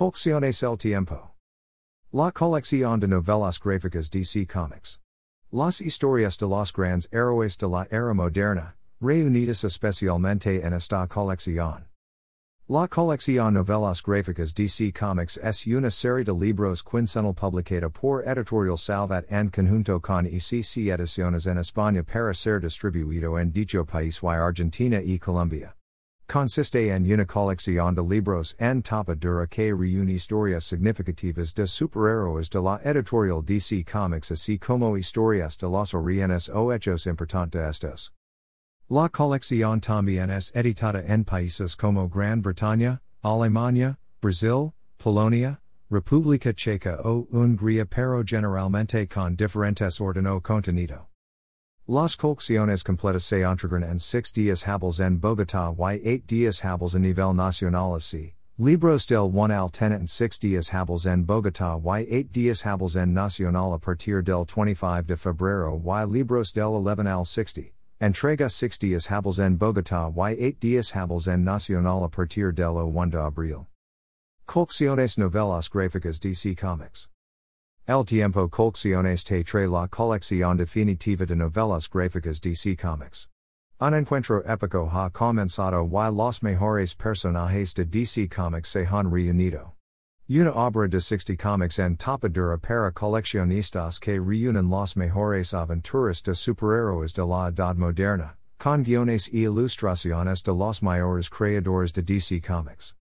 Colecciones el tiempo. La colección de novelas gráficas DC Comics. Las historias de los grandes héroes de la era moderna, reunidas especialmente en esta colección. La colección novelas gráficas DC Comics es una serie de libros quincenal publicada por Editorial Salvat en conjunto con ECC Ediciones en España para ser distribuido en dicho país y Argentina y Colombia. Consiste en una colección de libros en tapa dura que reúne historias significativas de superhéroes de la editorial DC Comics así como historias de los orígenes o hechos importantes estos. La colección también es editada en países como Gran Bretaña, Alemania, Brasil, Polonia, República Checa o Hungría pero generalmente con diferentes orden o contenido. Las colecciones completas se entregan en 6 días hábiles en Bogotá y 8 días hábiles en nivel nacional así. Libros del 1 al 10 en 6 días hábiles en Bogotá y 8 días hábiles en Nacional a partir del 25 de febrero y libros del 11 al 60. Entrega 6 días hábiles en Bogotá y 8 días hábiles en Nacional a partir del 1 de abril. Colecciones novelas gráficas DC Comics. El tiempo colecciones te trae la colección definitiva de novelas gráficas DC Comics. Un encuentro épico ha comenzado y los mejores personajes de DC Comics se han reunido. Una obra de 60 comics en tapadura para coleccionistas que reúnen los mejores aventuras de superhéroes de la edad moderna, con guiones y ilustraciones de los mayores creadores de DC Comics.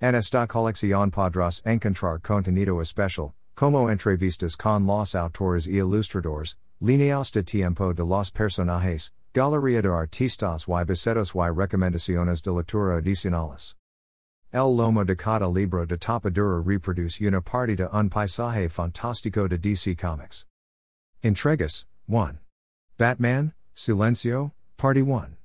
En esta colección podrás encontrar contenido especial, como entrevistas con los autores y ilustradores, líneas de tiempo de los personajes, galería de artistas y bocetos y recomendaciones de lectura adicionales. El lomo de cada libro de tapadura reproduce una parte de un paisaje fantástico de DC Comics. Entregas 1. Batman, Silencio, Party 1.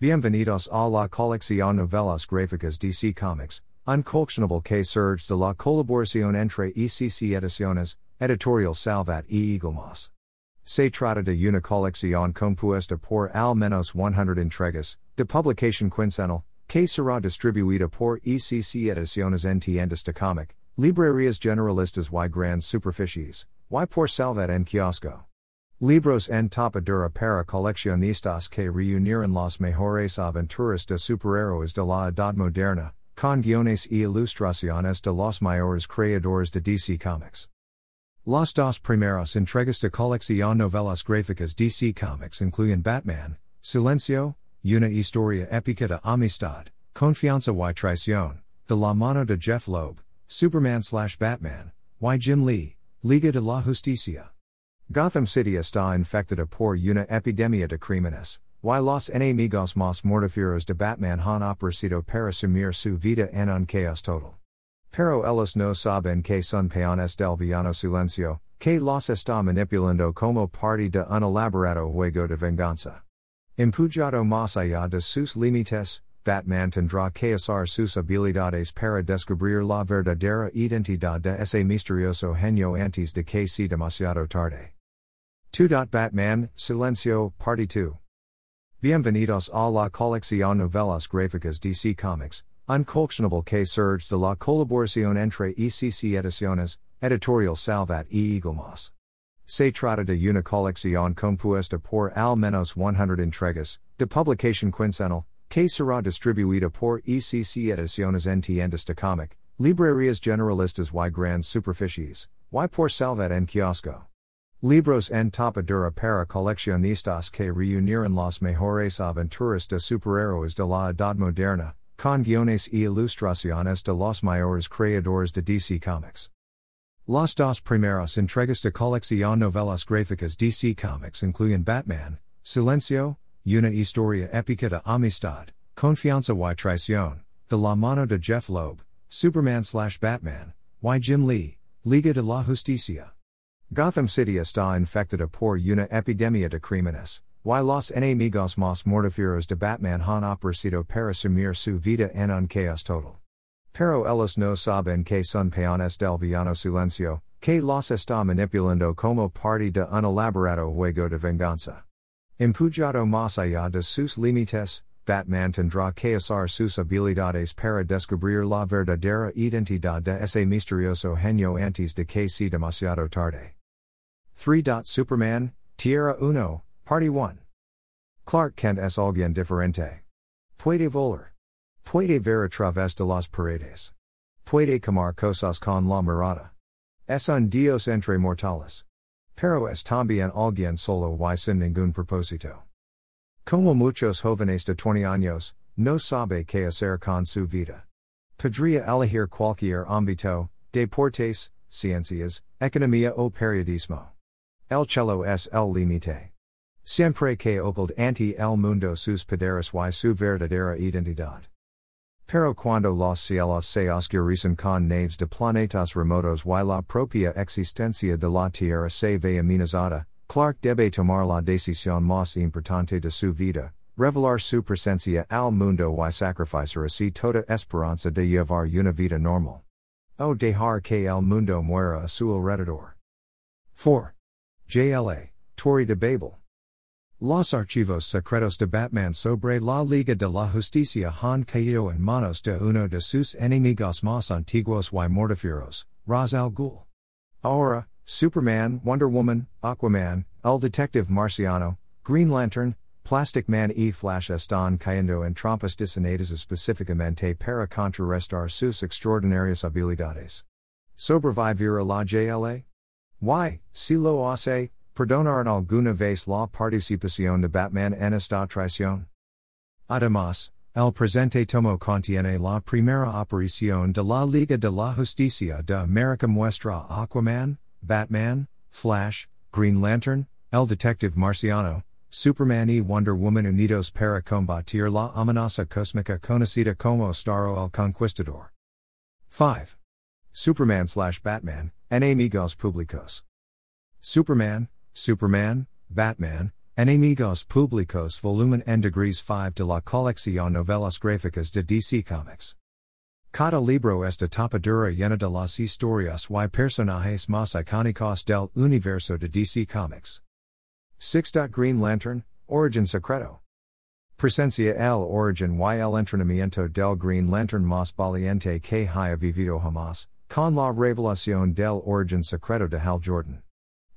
Bienvenidos a la colección novelas gráficas DC Comics, Uncollectionable que surge de la colaboración entre ECC Ediciones, Editorial Salvat y Eaglemoss. Se trata de una colección compuesta por al menos 100 entregas, de publication quincenal, que será distribuida por ECC Ediciones en tiendas de cómic, librerías generalistas y grandes superficies, y por Salvat en kiosco. Libros en tapa dura para coleccionistas que reunirían las mejores aventuras de superhéroes de la edad moderna, con guiones y ilustraciones de los mayores creadores de DC Comics. Las dos primeras entregas de colección novelas gráficas DC Comics incluyen Batman, Silencio, una historia épica de amistad, confianza y traición, de la mano de Jeph Loeb, Superman slash Batman, y Jim Lee, Liga de la Justicia. Gotham City está infectada por una epidemia de crímenes, y los enemigos más mortíferos de Batman han aparecido para sumir su vida en un chaos total. Pero ellos no saben que son peones del villano silencio, que los está manipulando como parte de un elaborado juego de venganza. Empujado más allá de sus límites, Batman tendrá que usar sus habilidades para descubrir la verdadera identidad de ese misterioso genio antes de que sea demasiado tarde. 2. Batman, Silencio, Party 2. Bienvenidos a la colección novelas gráficas DC Comics, uncollectionable que surge de la colaboración entre ECC Ediciones, Editorial Salvat y Eaglemoss. Se trata de una colección compuesta por al menos 100 entregas, de publication quincenal, que será distribuida por ECC Ediciones en tiendas de cómic, librerías generalistas y grandes superficies, y por Salvat en kiosco. Libros en tapa dura para coleccionistas que reunirían las mejores aventuras de superhéroes de la edad moderna, con guiones y ilustraciones de los mayores creadores de DC Comics. Las dos primeras entregas de colección novelas gráficas DC Comics incluyen Batman, Silencio, una historia épica de amistad, confianza y traición, de la mano de Jeph Loeb, Superman slash Batman, y Jim Lee, Liga de la Justicia. Gotham City está infectada por una epidemia de crímenes, y los enemigos más mortíferos de Batman han aparecido para sumir su vida en un chaos total. Pero ellos no saben que son peones del villano silencio, que los está manipulando como parte de un elaborado juego de venganza. Empujado más allá de sus límites, Batman tendrá que usar sus habilidades para descubrir la verdadera identidad de ese misterioso genio antes de que sea demasiado tarde. 3. Superman, Tierra Uno, Party 1. Clark Kent es alguien diferente. Puede volar. Puede ver a través de las paredes. Puede comer cosas con la mirada. Es un dios entre mortales. Pero es también alguien solo y sin ningún propósito. Como muchos jóvenes de 20 años, no sabe qué hacer con su vida. Podría elegir cualquier ámbito, deportes, ciencias, economía o periodismo. El cello es el límite. Siempre que oculta ante el mundo sus poderes y su verdadera identidad. Pero cuando los cielos se oscurecen con naves de planetas remotos y la propia existencia de la Tierra se ve amenazada, Clark debe tomar la decisión más importante de su vida, revelar su presencia al mundo y sacrificar así toda esperanza de llevar una vida normal. O dejar que el mundo muera a su alrededor. 4. JLA, Torre de Babel. Los archivos secretos de Batman sobre la Liga de la Justicia han caído en manos de uno de sus enemigos más antiguos y mortíferos, Ra's al Ghul. Ahora, Superman, Wonder Woman, Aquaman, El Detective Marciano, Green Lantern, Plastic Man y Flash están cayendo en trampas diseñadas específicamente para contrarrestar sus extraordinarias habilidades. ¿Sobrevivir a la JLA? Y, si lo hace, perdonar alguna vez la participación de Batman en esta traición? Además, el presente tomo contiene la primera aparición de la Liga de la Justicia de América muestra Aquaman, Batman, Flash, Green Lantern, El Detective Marciano, Superman y Wonder Woman unidos para combatir la amenaza cósmica conocida como Starro el Conquistador. 5. Superman slash Batman, Enemigos Públicos. Superman, Superman, Batman, Enemigos Públicos Volumen N Degrees 5 de la Colección Novelas Gráficas de DC Comics. Cada libro esta tapadura llena de las historias y personajes más icónicos del universo de DC Comics. 6. Green Lantern, Origin Secreto. Presencia el origen y el entrenamiento del Green Lantern más valiente que haya vivido jamás, con la revelación del origen secreto de Hal Jordan.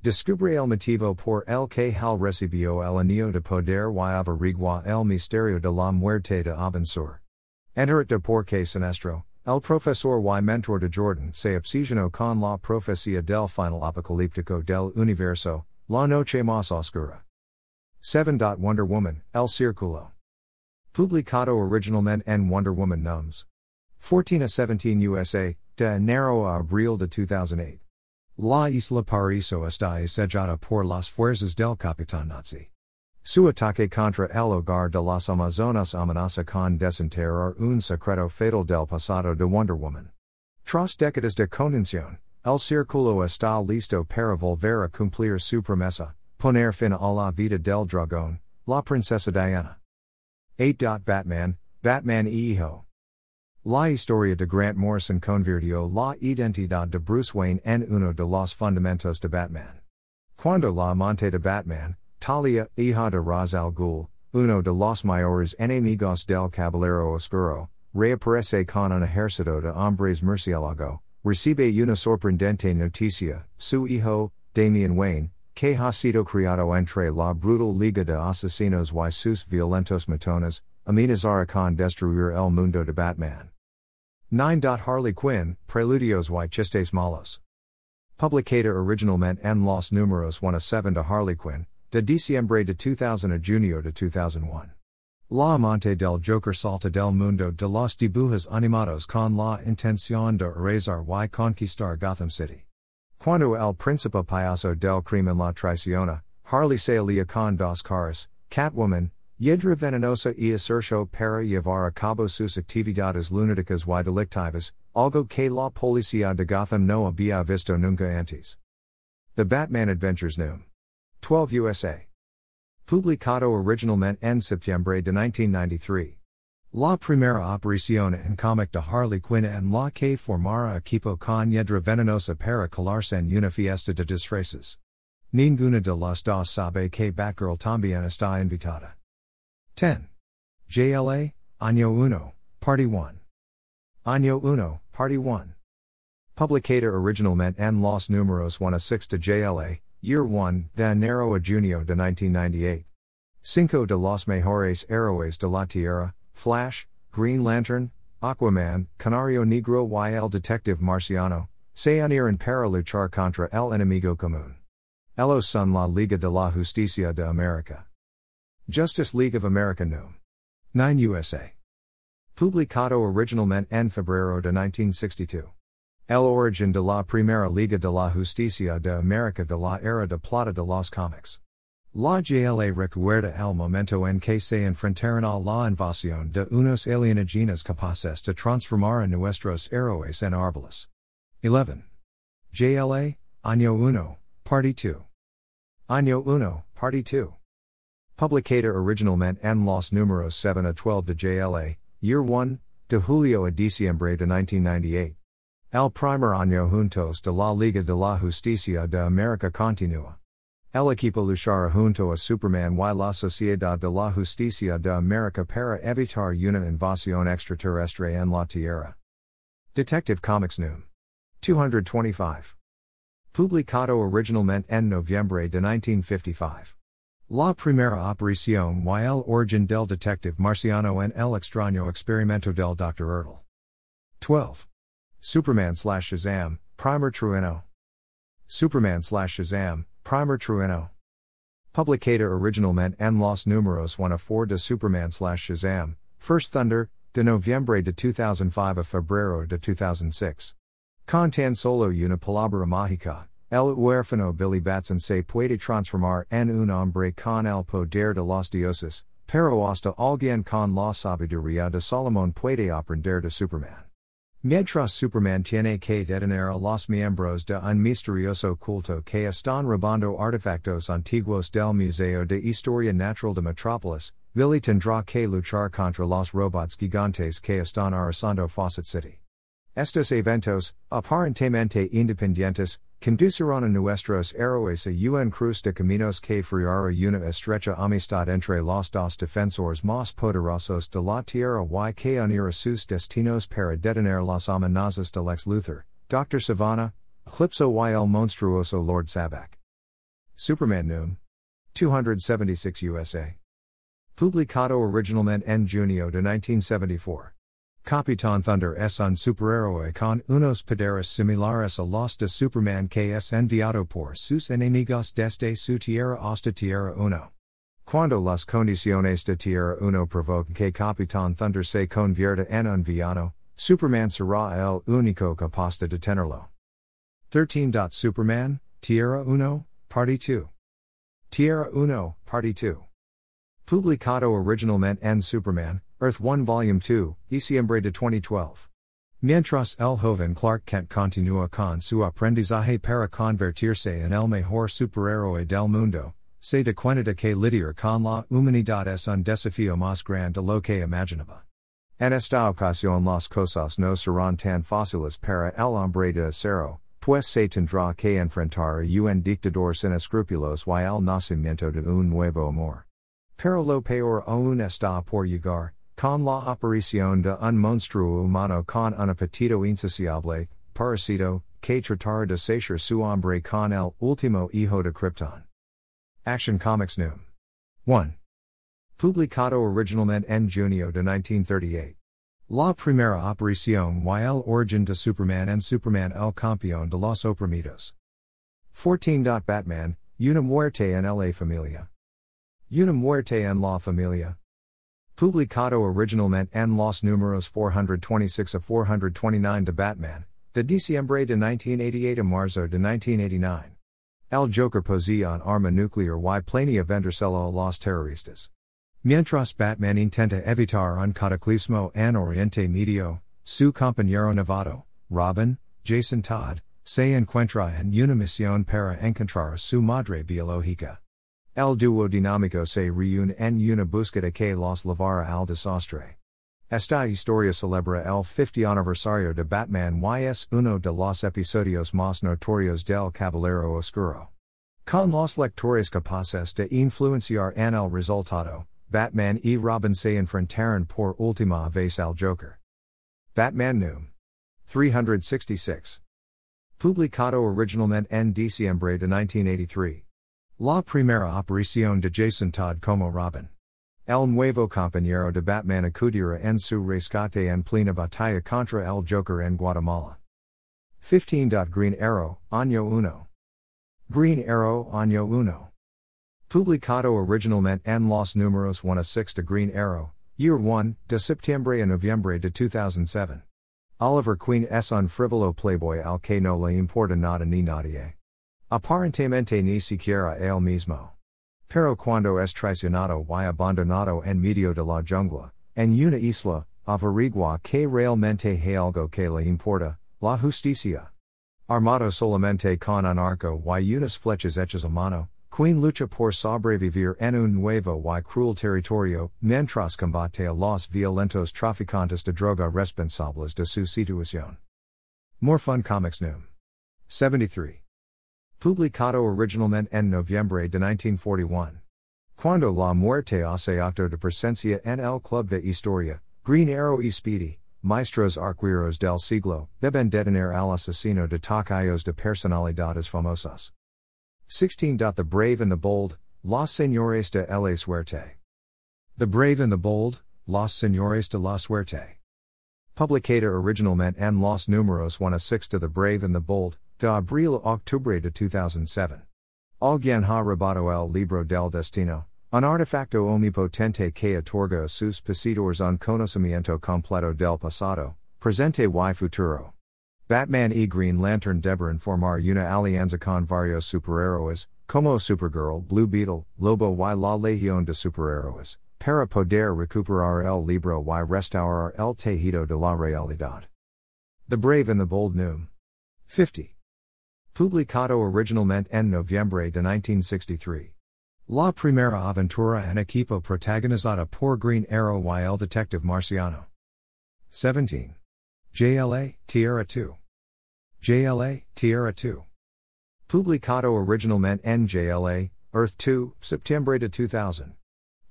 Descubre el motivo por el que Hal recibió el anillo de poder y averigua el misterio de la muerte de Abin Sur. Enter it de porque sinestro, El profesor y mentor de Jordan se obsesionó con la profecía del final apocalíptico del universo, la noche más oscura. 7. Wonder Woman, El Círculo. Publicado originalmente en Wonder Woman Nums. 14 a 17 USA, de enero a abril de 2008. La isla Paraíso está sellada por las fuerzas del Capitán Nazi. Su ataque contra el hogar de las Amazonas amenaza con desenterrar un secreto fatal del pasado de Wonder Woman. Tras décadas de contención, el círculo está listo para volver a cumplir su promesa, poner fin a la vida del dragón, la princesa Diana. 8. Batman, Batman y Hijo. La historia de Grant Morrison convirtió la identidad de Bruce Wayne en uno de los fundamentos de Batman. Cuando la amante de Batman, Talia, hija de Ra's al Ghul, uno de los mayores enemigos del Caballero Oscuro, reaparece con un ejército de hombres murciélago, recibe una sorprendente noticia, su hijo, Damian Wayne, que ha sido criado entre la brutal liga de asesinos y sus violentos matones, amenazará con destruir el mundo de Batman. 9. Harley Quinn, Preludios y Chistes Malos. Publicada originalmente en los números 1 a 7 de Harley Quinn, de diciembre de 2000 a junio de 2001. La amante del Joker salta del mundo de los dibujos animados con la intención de erasar y conquistar Gotham City. Cuando el príncipe payaso del crimen la traiciona, Harley se alía con dos caras, Catwoman, Yedra venenosa y acercio para llevar a cabo sus actividades lunáticas y delictivas, algo que la policía de Gotham no había visto nunca antes. The Batman Adventures Noom. 12 USA. Publicado originalmente en septiembre de 1993. La primera aparición en cómic de Harley Quinn en la que formara equipo con Yedra Venenosa para colarse en una fiesta de disfraces. Ninguna de las dos sabe que Batgirl también está invitada. 10. JLA, Año Uno, Party 1. Año Uno, Party 1. Publicator originalmente en los números 1 a 6 de JLA, Year 1, de enero a junio de 1998. Cinco de los mejores héroes de la Tierra, Flash, Green Lantern, Aquaman, Canario Negro y el Detective Marciano, se unieron para luchar contra el enemigo común. Ellos son la Liga de la Justicia de América. Justice League of America No. 9 USA. Publicado originalmente en febrero de 1962. El origen de la Primera Liga de la Justicia de América de la Era de Plata de los Comics. La JLA recuerda el momento en que se enfrentaron a la invasión de unos alienígenas capaces de transformar a nuestros héroes en árboles. 11. JLA, Año 1, Party 2. Año 1, Party 2. Publicator originalmente en los números 7 a 12 de JLA, Year 1, de julio a diciembre de 1998. El primer año juntos de la Liga de la Justicia de América continua. El equipo luchará junto a Superman y la Sociedad de la Justicia de América para evitar una invasión extraterrestre en la Tierra. Detective Comics Núm. 225. Publicado originalmente en noviembre de 1955. La primera operación y el origen del detective marciano en el extraño experimento del Dr. Erdel. 12. Superman slash Shazam, Primer Trueno. Superman slash Shazam, Primer Trueno. Publicator originalmente en los números 1 a 4 de Superman slash Shazam, First Thunder, de noviembre de 2005 a febrero de 2006. Con tan solo una palabra mágica, el huérfano Billy Batson se puede transformar en un hombre con el poder de los dioses, pero hasta alguien con la sabiduría de Salomón puede aprender de Superman. Mientras Superman tiene que detener a los miembros de un misterioso culto que están robando artefactos antiguos del Museo de Historia Natural de Metrópolis, Billy tendrá que luchar contra los robots gigantes que están arrasando Fawcett City. Estos eventos, aparentemente independientes, conducirán a nuestros héroes a un cruz de caminos que friara una estrecha amistad entre los dos defensores más poderosos de la tierra y que unirá sus destinos para detener las amenazas de Lex Luthor, Dr. Sivana, Eclipso y el monstruoso Lord Sabbac. Superman Núm. 276 USA. Publicado originalmente en junio de 1974. Capitán Thunder es un superhéroe con unos poderes similares a los de Superman que es enviado por sus enemigos desde su tierra hasta Tierra 1. Cuando las condiciones de Tierra 1 provocan que Capitán Thunder se convierta en un villano, Superman será el único capaz de detenerlo. 13. Superman, Tierra 1, Party 2. Tierra 1, Party 2. Publicado originalmente en Superman, Earth 1 Volume 2, Diciembre de 2012. Mientras el joven Clark Kent continúa con su aprendizaje para convertirse en el mejor superhéroe del mundo, se da cuenta que lidiar con la humanidad es un desafío más grande de lo que imaginaba. En esta ocasión las cosas no serán tan fáciles para el hombre de acero, pues se tendrá que enfrentar a un dictador sin escrúpulos y el nacimiento de un nuevo amor. Pero lo peor aún está por llegar, con la operación de un monstruo humano con un apetito insaciable, parasito, que tratar de saciar su hambre con el último hijo de Krypton. Action Comics Núm. 1. Publicado originalmente en junio de 1938. La primera aparición y el origen de Superman en Superman el campeón de los oprimidos. 14. Batman, una muerte en la familia. Una muerte en la familia. Publicado originalmente en los números 426 a 429 de Batman, de diciembre de 1988 a marzo de 1989. El Joker posee un arma nuclear y planea vendérselo a los terroristas. Mientras Batman intenta evitar un cataclismo en Oriente Medio, su compañero Nevado, Robin, Jason Todd, se encuentra en una misión para encontrar a su madre biológica. El dúo dinámico se reúne en una búsqueda que los llevará al desastre. Esta historia celebra el 50 aniversario de Batman y es uno de los episodios más notorios del Caballero Oscuro. Con los lectores capaces de influenciar en el resultado, Batman e Robin se enfrentaron por última vez al Joker. Batman Noom. 366. Publicado originalmente en diciembre de 1983. La primera aparición de Jason Todd como Robin. El nuevo compañero de Batman acudirá en su rescate en plena batalla contra el Joker en Guatemala. 15. Green Arrow, Año Uno. Green Arrow, Año Uno. Publicado originalmente en los números 1 a 6 de Green Arrow, Year 1, de septiembre a noviembre de 2007. Oliver Queen es un frívolo playboy al que no le importa nada ni nadie. Aparentemente ni siquiera él mismo. Pero cuando es traicionado y abandonado en medio de la jungla, en una isla, averigua que realmente hay algo que le importa, la justicia. Armado solamente con un arco y unas flechas hechas a mano, Queen lucha por sobrevivir en un nuevo y cruel territorio, mientras combate a los violentos traficantes de droga responsables de su situación. More Fun Comics Noom. 73. Publicado originalmente en noviembre de 1941. Cuando la muerte hace acto de presencia en el club de historia, Green Arrow y Speedy, maestros arqueros del siglo, deben detener al asesino de tacayos de personalidades famosas. 16. The Brave and the Bold, Los Señores de la Suerte. The Brave and the Bold, Los Señores de la Suerte. Publicada originalmente en los números 1 a 6 de The Brave and the Bold, de abril a octubre de 2007. Alguien ha robado el libro del destino, un artefacto omnipotente que otorga sus poseedores un conocimiento completo del pasado, presente y futuro. Batman y Green Lantern deberán formar una alianza con varios superhéroes, como Supergirl, Blue Beetle, Lobo y la Legión de Superhéroes, para poder recuperar el libro y restaurar el tejido de la realidad. The Brave and the Bold Noom. 50. Publicado originalmente en noviembre de 1963. La primera aventura en equipo protagonizada por Green Arrow y el detective Marciano. 17. JLA, Tierra 2. JLA, Tierra 2. Publicado originalmente en JLA, Earth 2, Septiembre de 2000.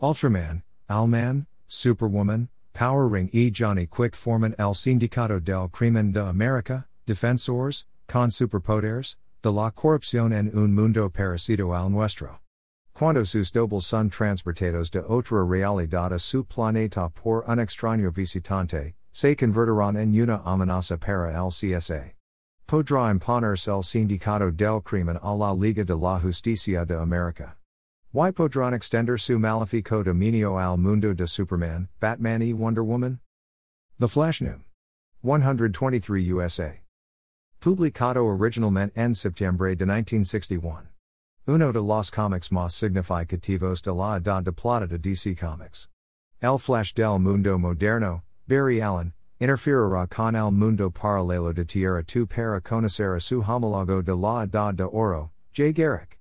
Ultraman, Owlman, Superwoman, Power Ring e Johnny Quick forman el Sindicato del Crimen de América, Defensores, con superpoderes, de la corrupción en un mundo parecido al nuestro. Cuando sus dobles son transportados de otra realidad a su planeta por un extraño visitante, se convertirán en una amenaza para el CSA. Podrá imponerse el sindicato del crimen a la Liga de la Justicia de América. Y podrán extender su malefico dominio al mundo de Superman, Batman y Wonder Woman? The Flash Noom. 123 USA. Publicado originalmente en septiembre de 1961. Uno de los cómics más significativos de la edad de plata de DC Comics. El Flash del Mundo Moderno, Barry Allen, interferirá con el mundo paralelo de Tierra 2 para conocer a su homólogo de la edad de oro, Jay Garrick.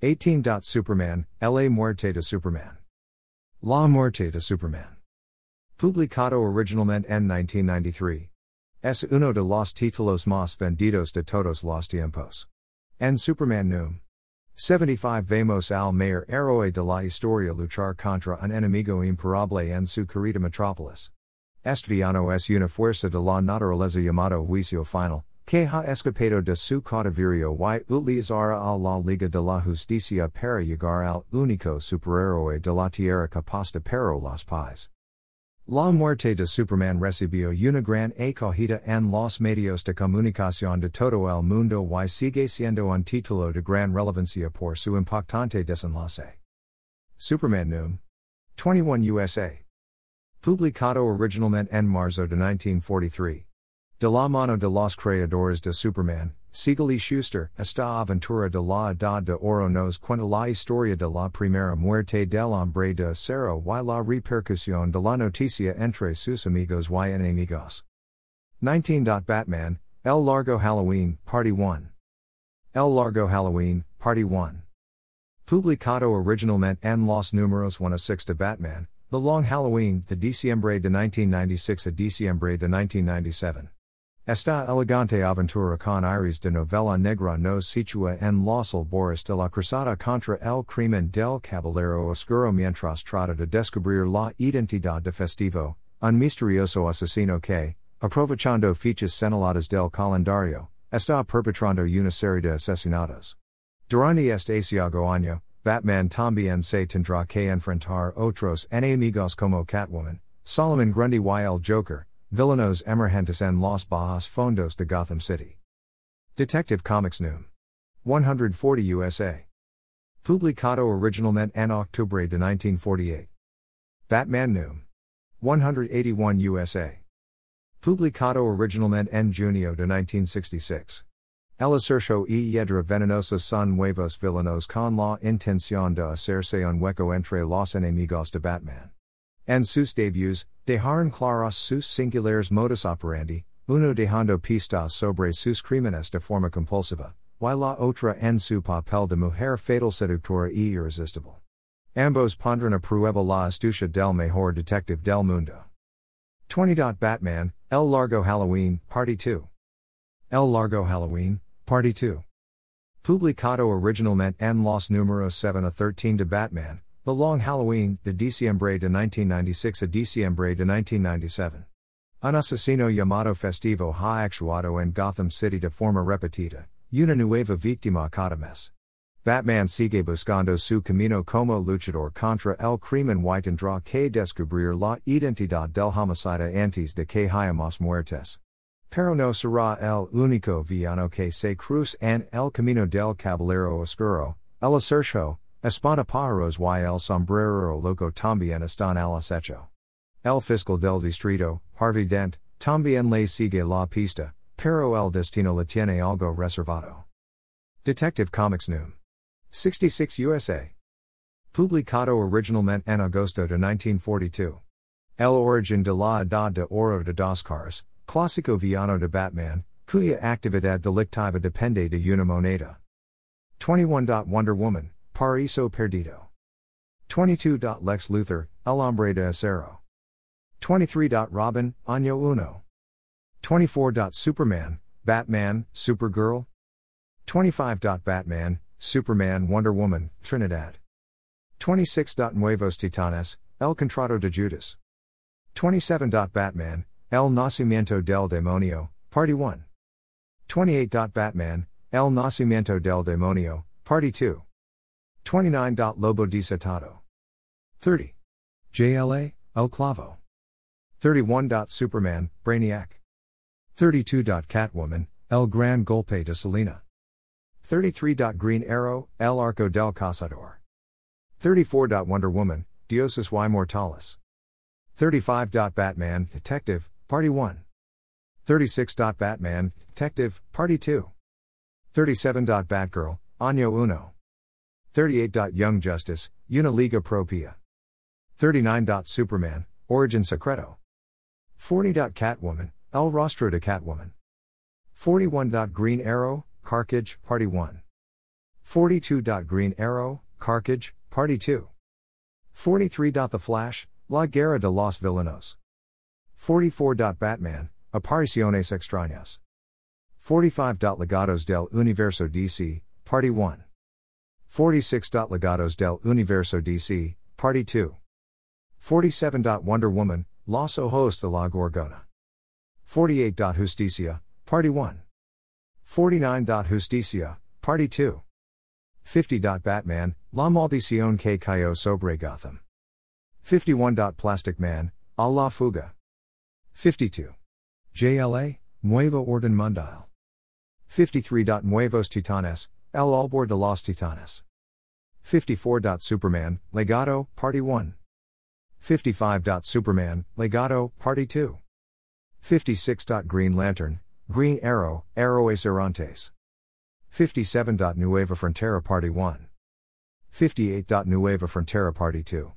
18. Superman, La Muerte de Superman. La Muerte de Superman. Publicado originalmente en 1993. Es uno de los títulos más vendidos de todos los tiempos. En Superman Noom. 75 Vemos al mayor héroe de la historia luchar contra un enemigo imparable en su querida metrópolis. Estviano es una fuerza de la naturaleza llamado juicio final, que ha escapado de su cautiverio y utilizará a la Liga de la Justicia para llegar al único superhéroe de la tierra capaz de pero las paz. La muerte de Superman recibió una gran acogida en los medios de comunicación de todo el mundo y sigue siendo un título de gran relevancia por su impactante desenlace. Superman Noom. 21 USA. Publicado originalmente en marzo de 1943. De la mano de los creadores de Superman, Siegel y Shuster, esta aventura de la Edad de Oro nos cuenta la historia de la primera muerte del hombre de acero y la repercusión de la noticia entre sus amigos y enemigos. 19. Batman, El Largo Halloween, Party 1. El Largo Halloween, Party 1. Publicado originalmente en los números 1 a 6 de Batman, The Long Halloween, de diciembre de 1996 a diciembre de 1997. Esta elegante aventura con iris de novela negra nos situa en los albores de la cruzada contra el crimen del caballero oscuro mientras trata de descubrir la identidad de festivo, un misterioso asesino que, aprovechando fichas señaladas del calendario, está perpetrando una serie de asesinatos. Durante este asiago año, Batman también se tendrá que enfrentar otros enemigos como Catwoman, Solomon Grundy y el Joker, Villanos emergentes en los bajos fondos de Gotham City. Detective Comics Noom. 140 USA. Publicado originalmente en octubre de 1948. Batman Noom. 181 USA. Publicado originalmente en junio de 1966. El acercio y yedra venenosa son nuevos villanos con la intención de hacerse un hueco entre los enemigos de Batman. En sus debuts, dejaron claros sus singulares modus operandi, uno dejando pistas sobre sus crímenes de forma compulsiva, y la otra en su papel de mujer fatal seductora y irresistible. Ambos pondrán a prueba la astucia del mejor detective del mundo. 20. Batman, El Largo Halloween, Party 2. El Largo Halloween, Party 2. Publicado originalmente en los números 7 a 13 de Batman, the Long Halloween, de diciembre de 1996 a diciembre de 1997. Un asesino llamado Festivo ha actuado en Gotham City de forma repetida, una nueva víctima cada mes. Batman sigue buscando su camino como luchador contra el crimen y tendrá que descubrir la identidad del homicida antes de que haya más muertes. Pero no será el único villano que se cruz en el camino del caballero oscuro, el acercio, Espantapájaros y el sombrero loco también están al acecho. El fiscal del distrito, Harvey Dent, también le sigue la pista, pero el destino le tiene algo reservado. Detective Comics Noom. 66 USA. Publicado originalmente en agosto de 1942. El origen de la edad de oro de dos caras, clásico villano de Batman, cuya actividad delictiva depende de una moneda. 21. Wonder Woman. Paraíso Perdido. 22. Lex Luthor, El Hombre de Acero. 23. Robin, Año Uno. 24. Superman, Batman, Supergirl. 25. Batman, Superman, Wonder Woman, Trinidad. 26. Nuevos Titanes, El Contrato de Judas. 27. Batman, El Nacimiento del Demonio, Party 1. 28. Batman, El Nacimiento del Demonio, Party 2. 29. Lobo Desatado. 30. JLA, El Clavo. 31. Superman, Brainiac. 32. Catwoman, El Gran Golpe de Selina. 33. Green Arrow, El Arco del Cazador. 34. Wonder Woman, Dioses y Mortales. 35. Batman, Detective, Party 1. 36. Batman, Detective, Party 2. 37. Batgirl, Año Uno. 38. Young Justice, Una Liga Propia. 39. Superman, Origin Secreto. 40. Catwoman, El Rostro de Catwoman. 41. Green Arrow, Carcaj, Party 1. 42. Green Arrow, Carcaj, Party 2. 43. The Flash, La Guerra de los Villanos. 44. Batman, Apariciones Extrañas. 45. Legados del Universo DC, Party 1. 46. Legados del Universo DC, Party 2. 47. Wonder Woman, Los Ojos de la Gorgona. 48. Justicia, Party 1. 49. Justicia, Party 2. 50. Batman, La Maldición que cayó sobre Gotham. 51. Plastic Man, A la Fuga. 52. JLA, Nuevo Orden Mundial. 53. Nuevos Titanes, El Albor de los Titanes. 54. Superman, Legado, Party 1. 55. Superman, Legado, Party 2. 56. Green Lantern, Green Arrow, Arroes Errantes. 57. Nueva Frontera Party 1. 58. Nueva Frontera Party 2.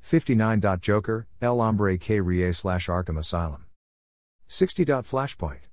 59. Joker, El Hombre que Rie slash Arkham Asylum. 60. Flashpoint.